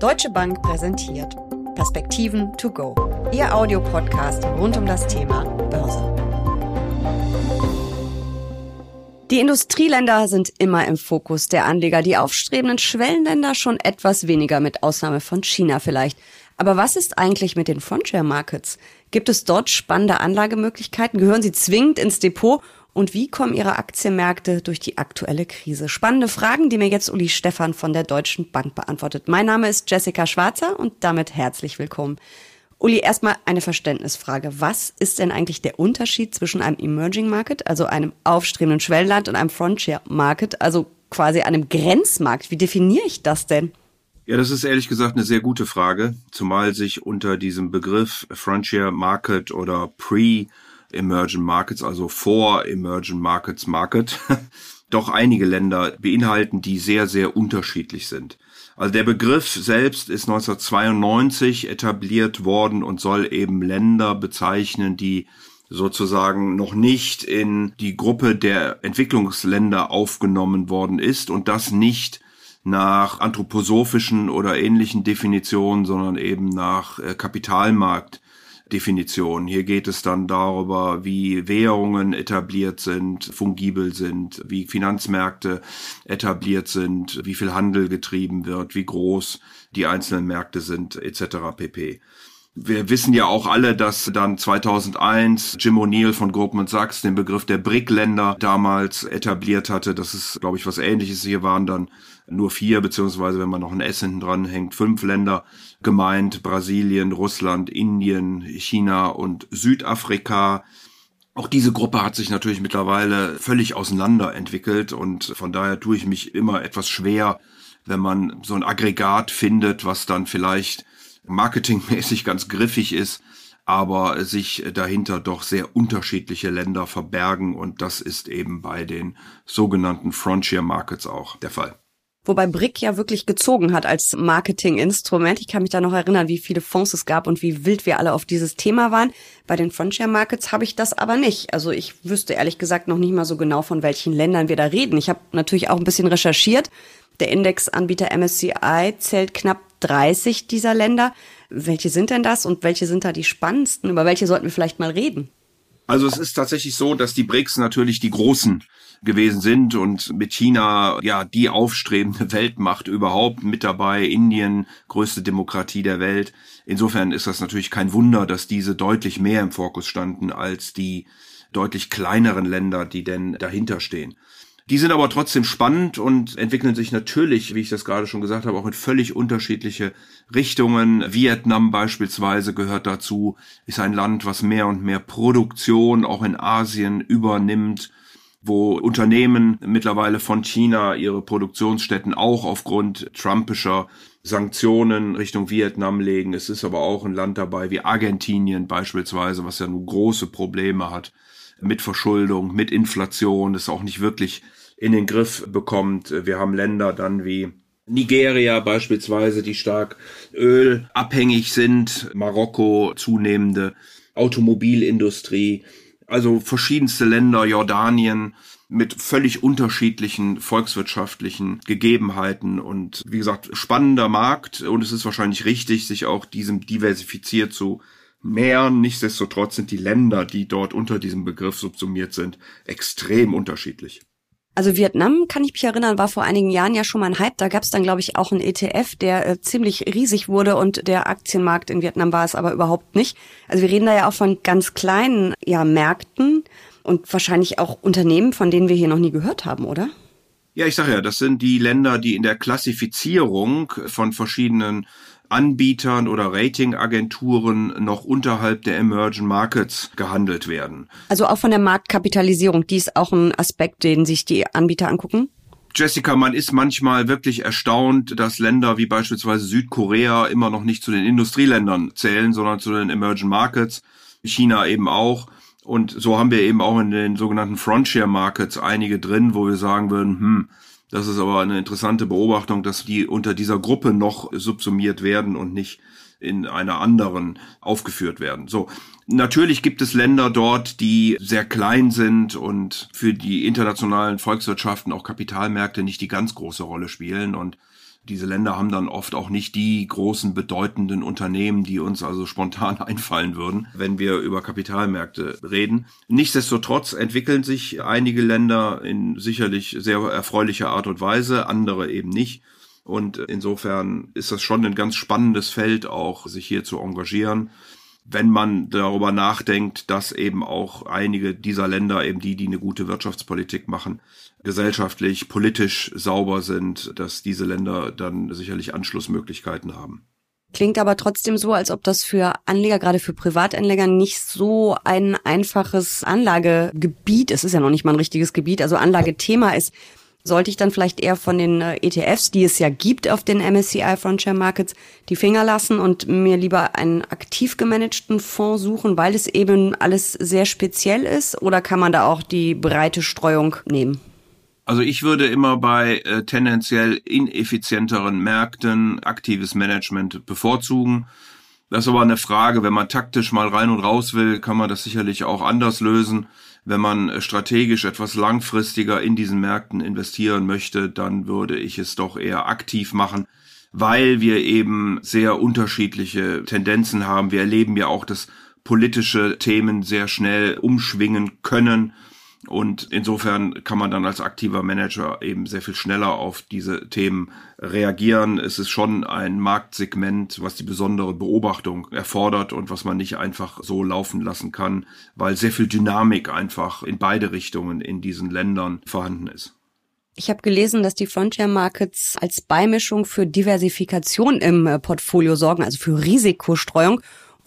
Deutsche Bank präsentiert Perspektiven to go. Ihr Audiopodcast rund um das Thema Börse. Die Industrieländer sind immer im Fokus der Anleger, die aufstrebenden Schwellenländer schon etwas weniger, mit Ausnahme von China vielleicht. Aber was ist eigentlich mit den Frontier Markets? Gibt es dort spannende Anlagemöglichkeiten? Gehören sie zwingend ins Depot? Und wie kommen Ihre Aktienmärkte durch die aktuelle Krise? Spannende Fragen, die mir jetzt Uli Stephan von der Deutschen Bank beantwortet. Mein Name ist Jessica Schwarzer und damit herzlich willkommen. Uli, erstmal eine Verständnisfrage. Was ist denn eigentlich der Unterschied zwischen einem Emerging Market, also einem aufstrebenden Schwellenland, und einem Frontier Market, also quasi einem Grenzmarkt? Wie definiere ich das denn? Ja, das ist ehrlich gesagt eine sehr gute Frage, zumal sich unter diesem Begriff Frontier Market oder Pre Emerging Markets, also vor Emerging Markets Market, doch einige Länder beinhalten, die sehr, sehr unterschiedlich sind. Also der Begriff selbst ist 1992 etabliert worden und soll eben Länder bezeichnen, die sozusagen noch nicht in die Gruppe der Entwicklungsländer aufgenommen worden ist und das nicht nach anthroposophischen oder ähnlichen Definitionen, sondern eben nach äh, Kapitalmarkt Definition. Hier geht es dann darüber, wie Währungen etabliert sind, fungibel sind, wie Finanzmärkte etabliert sind, wie viel Handel getrieben wird, wie groß die einzelnen Märkte sind, etc. pp. Wir wissen ja auch alle, dass dann 2001 Jim O'Neill von Goldman Sachs den Begriff der BRIC-Länder damals etabliert hatte. Das ist, glaube ich, was ähnliches. Hier waren dann nur vier, beziehungsweise wenn man noch ein S hinten dran hängt, fünf Länder gemeint. Brasilien, Russland, Indien, China und Südafrika. Auch diese Gruppe hat sich natürlich mittlerweile völlig auseinander entwickelt und von daher tue ich mich immer etwas schwer, wenn man so ein Aggregat findet, was dann vielleicht marketingmäßig ganz griffig ist, aber sich dahinter doch sehr unterschiedliche Länder verbergen und das ist eben bei den sogenannten Frontier Markets auch der Fall. Wobei Brick ja wirklich gezogen hat als Marketinginstrument. Ich kann mich da noch erinnern, wie viele Fonds es gab und wie wild wir alle auf dieses Thema waren. Bei den Frontier Markets habe ich das aber nicht. Also ich wüsste ehrlich gesagt noch nicht mal so genau, von welchen Ländern wir da reden. Ich habe natürlich auch ein bisschen recherchiert. Der Indexanbieter MSCI zählt knapp 30 dieser Länder. Welche sind denn das und welche sind da die spannendsten? Über welche sollten wir vielleicht mal reden? Also es ist tatsächlich so, dass die BRICS natürlich die großen gewesen sind und mit China ja die aufstrebende Weltmacht überhaupt mit dabei, Indien größte Demokratie der Welt. Insofern ist das natürlich kein Wunder, dass diese deutlich mehr im Fokus standen als die deutlich kleineren Länder, die denn dahinter stehen. Die sind aber trotzdem spannend und entwickeln sich natürlich, wie ich das gerade schon gesagt habe, auch in völlig unterschiedliche Richtungen. Vietnam beispielsweise gehört dazu, ist ein Land, was mehr und mehr Produktion auch in Asien übernimmt wo Unternehmen mittlerweile von China ihre Produktionsstätten auch aufgrund trumpischer Sanktionen Richtung Vietnam legen. Es ist aber auch ein Land dabei wie Argentinien beispielsweise, was ja nun große Probleme hat mit Verschuldung, mit Inflation, das auch nicht wirklich in den Griff bekommt. Wir haben Länder dann wie Nigeria beispielsweise, die stark ölabhängig sind, Marokko zunehmende Automobilindustrie, also verschiedenste Länder, Jordanien mit völlig unterschiedlichen volkswirtschaftlichen Gegebenheiten und wie gesagt, spannender Markt und es ist wahrscheinlich richtig, sich auch diesem diversifiziert zu mehren. Nichtsdestotrotz sind die Länder, die dort unter diesem Begriff subsumiert sind, extrem unterschiedlich. Also Vietnam, kann ich mich erinnern, war vor einigen Jahren ja schon mal ein Hype. Da gab es dann, glaube ich, auch einen ETF, der äh, ziemlich riesig wurde und der Aktienmarkt in Vietnam war es aber überhaupt nicht. Also wir reden da ja auch von ganz kleinen ja, Märkten und wahrscheinlich auch Unternehmen, von denen wir hier noch nie gehört haben, oder? Ja, ich sage ja, das sind die Länder, die in der Klassifizierung von verschiedenen Anbietern oder Ratingagenturen noch unterhalb der Emerging Markets gehandelt werden. Also auch von der Marktkapitalisierung, die ist auch ein Aspekt, den sich die Anbieter angucken? Jessica, man ist manchmal wirklich erstaunt, dass Länder wie beispielsweise Südkorea immer noch nicht zu den Industrieländern zählen, sondern zu den Emerging Markets. China eben auch. Und so haben wir eben auch in den sogenannten Frontier Markets einige drin, wo wir sagen würden, hm, das ist aber eine interessante Beobachtung, dass die unter dieser Gruppe noch subsumiert werden und nicht in einer anderen aufgeführt werden. So. Natürlich gibt es Länder dort, die sehr klein sind und für die internationalen Volkswirtschaften auch Kapitalmärkte nicht die ganz große Rolle spielen und Diese Länder haben dann oft auch nicht die großen bedeutenden Unternehmen, die uns also spontan einfallen würden, wenn wir über Kapitalmärkte reden. Nichtsdestotrotz entwickeln sich einige Länder in sicherlich sehr erfreulicher Art und Weise, andere eben nicht. Und insofern ist das schon ein ganz spannendes Feld auch, sich hier zu engagieren wenn man darüber nachdenkt, dass eben auch einige dieser Länder, eben die, die eine gute Wirtschaftspolitik machen, gesellschaftlich, politisch sauber sind, dass diese Länder dann sicherlich Anschlussmöglichkeiten haben. Klingt aber trotzdem so, als ob das für Anleger, gerade für Privatanleger, nicht so ein einfaches Anlagegebiet, es ist ja noch nicht mal ein richtiges Gebiet, also Anlagethema ist sollte ich dann vielleicht eher von den äh, ETFs, die es ja gibt auf den MSCI Frontier Markets, die Finger lassen und mir lieber einen aktiv gemanagten Fonds suchen, weil es eben alles sehr speziell ist? Oder kann man da auch die breite Streuung nehmen? Also ich würde immer bei äh, tendenziell ineffizienteren Märkten aktives Management bevorzugen. Das ist aber eine Frage, wenn man taktisch mal rein und raus will, kann man das sicherlich auch anders lösen. Wenn man strategisch etwas langfristiger in diesen Märkten investieren möchte, dann würde ich es doch eher aktiv machen, weil wir eben sehr unterschiedliche Tendenzen haben. Wir erleben ja auch, dass politische Themen sehr schnell umschwingen können und insofern kann man dann als aktiver Manager eben sehr viel schneller auf diese Themen reagieren. Es ist schon ein Marktsegment, was die besondere Beobachtung erfordert und was man nicht einfach so laufen lassen kann, weil sehr viel Dynamik einfach in beide Richtungen in diesen Ländern vorhanden ist. Ich habe gelesen, dass die Frontier Markets als Beimischung für Diversifikation im äh, Portfolio sorgen, also für Risikostreuung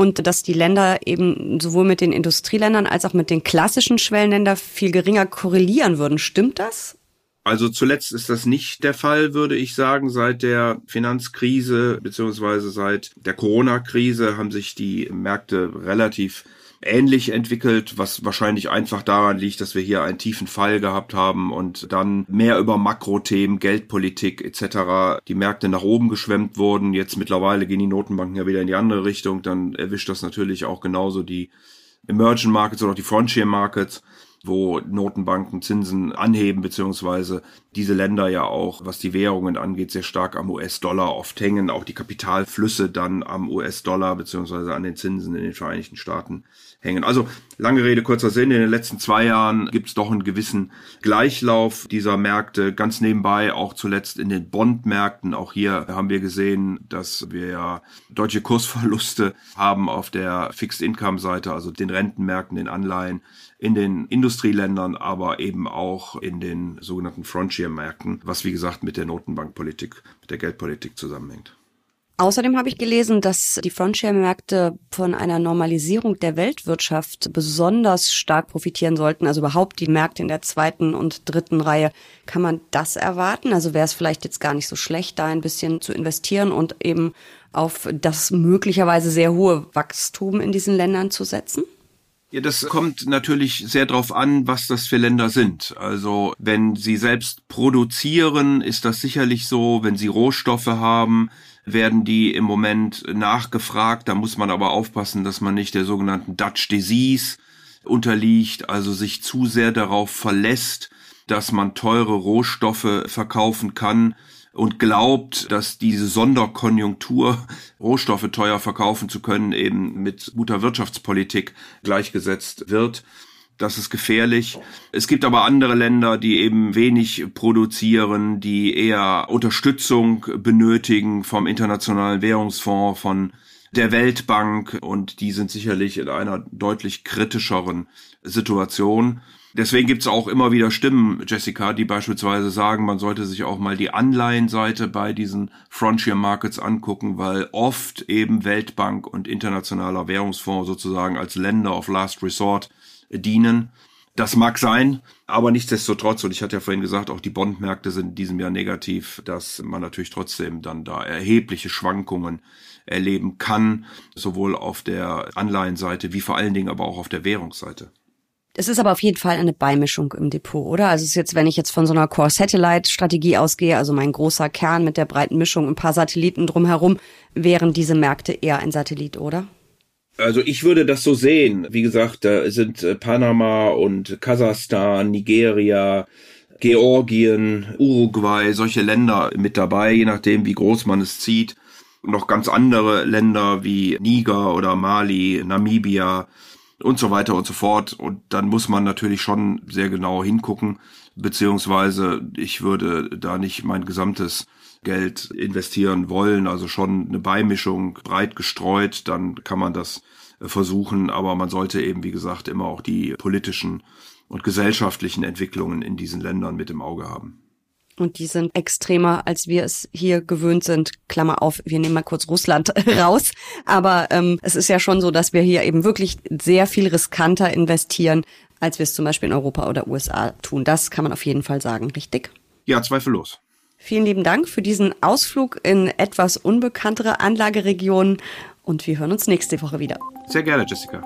und dass die Länder eben sowohl mit den Industrieländern als auch mit den klassischen Schwellenländern viel geringer korrelieren würden. Stimmt das? Also zuletzt ist das nicht der Fall, würde ich sagen. Seit der Finanzkrise beziehungsweise seit der Corona-Krise haben sich die Märkte relativ ähnlich entwickelt, was wahrscheinlich einfach daran liegt, dass wir hier einen tiefen Fall gehabt haben und dann mehr über Makrothemen, Geldpolitik etc. die Märkte nach oben geschwemmt wurden. Jetzt mittlerweile gehen die Notenbanken ja wieder in die andere Richtung, dann erwischt das natürlich auch genauso die Emerging Markets oder auch die Frontier Markets wo Notenbanken Zinsen anheben, beziehungsweise diese Länder ja auch, was die Währungen angeht, sehr stark am US-Dollar oft hängen, auch die Kapitalflüsse dann am US-Dollar, beziehungsweise an den Zinsen in den Vereinigten Staaten hängen. Also lange Rede, kurzer Sinn, in den letzten zwei Jahren gibt es doch einen gewissen Gleichlauf dieser Märkte, ganz nebenbei auch zuletzt in den Bondmärkten. Auch hier haben wir gesehen, dass wir ja deutsche Kursverluste haben auf der Fixed-Income-Seite, also den Rentenmärkten, den Anleihen in den Industrieländern, aber eben auch in den sogenannten Frontier-Märkten, was wie gesagt mit der Notenbankpolitik, mit der Geldpolitik zusammenhängt. Außerdem habe ich gelesen, dass die Frontier-Märkte von einer Normalisierung der Weltwirtschaft besonders stark profitieren sollten. Also überhaupt die Märkte in der zweiten und dritten Reihe. Kann man das erwarten? Also wäre es vielleicht jetzt gar nicht so schlecht, da ein bisschen zu investieren und eben auf das möglicherweise sehr hohe Wachstum in diesen Ländern zu setzen? Ja, das kommt natürlich sehr darauf an, was das für Länder sind. Also wenn sie selbst produzieren, ist das sicherlich so. Wenn sie Rohstoffe haben, werden die im Moment nachgefragt. Da muss man aber aufpassen, dass man nicht der sogenannten Dutch Disease unterliegt, also sich zu sehr darauf verlässt, dass man teure Rohstoffe verkaufen kann und glaubt, dass diese Sonderkonjunktur, Rohstoffe teuer verkaufen zu können, eben mit guter Wirtschaftspolitik gleichgesetzt wird. Das ist gefährlich. Es gibt aber andere Länder, die eben wenig produzieren, die eher Unterstützung benötigen vom Internationalen Währungsfonds, von der Weltbank und die sind sicherlich in einer deutlich kritischeren Situation. Deswegen gibt's auch immer wieder Stimmen, Jessica, die beispielsweise sagen, man sollte sich auch mal die Anleihenseite bei diesen Frontier Markets angucken, weil oft eben Weltbank und Internationaler Währungsfonds sozusagen als Länder of Last Resort dienen. Das mag sein, aber nichtsdestotrotz, und ich hatte ja vorhin gesagt, auch die Bondmärkte sind in diesem Jahr negativ, dass man natürlich trotzdem dann da erhebliche Schwankungen erleben kann, sowohl auf der Anleihenseite wie vor allen Dingen aber auch auf der Währungsseite. Es ist aber auf jeden Fall eine Beimischung im Depot, oder? Also es ist jetzt, wenn ich jetzt von so einer Core-Satellite-Strategie ausgehe, also mein großer Kern mit der breiten Mischung, ein paar Satelliten drumherum, wären diese Märkte eher ein Satellit, oder? Also ich würde das so sehen. Wie gesagt, da sind äh, Panama und Kasachstan, Nigeria, Georgien, Uruguay, solche Länder mit dabei, je nachdem, wie groß man es zieht. noch ganz andere Länder wie Niger oder Mali, Namibia und so weiter und so fort. Und dann muss man natürlich schon sehr genau hingucken, beziehungsweise ich würde da nicht mein gesamtes Geld investieren wollen, also schon eine Beimischung breit gestreut, dann kann man das versuchen, aber man sollte eben, wie gesagt, immer auch die politischen und gesellschaftlichen Entwicklungen in diesen Ländern mit im Auge haben. Und die sind extremer, als wir es hier gewöhnt sind. Klammer auf, wir nehmen mal kurz Russland raus. Aber ähm, es ist ja schon so, dass wir hier eben wirklich sehr viel riskanter investieren, als wir es zum Beispiel in Europa oder USA tun. Das kann man auf jeden Fall sagen, richtig? Ja, zweifellos. Vielen lieben Dank für diesen Ausflug in etwas unbekanntere Anlageregionen und wir hören uns nächste Woche wieder. Sehr gerne, Jessica.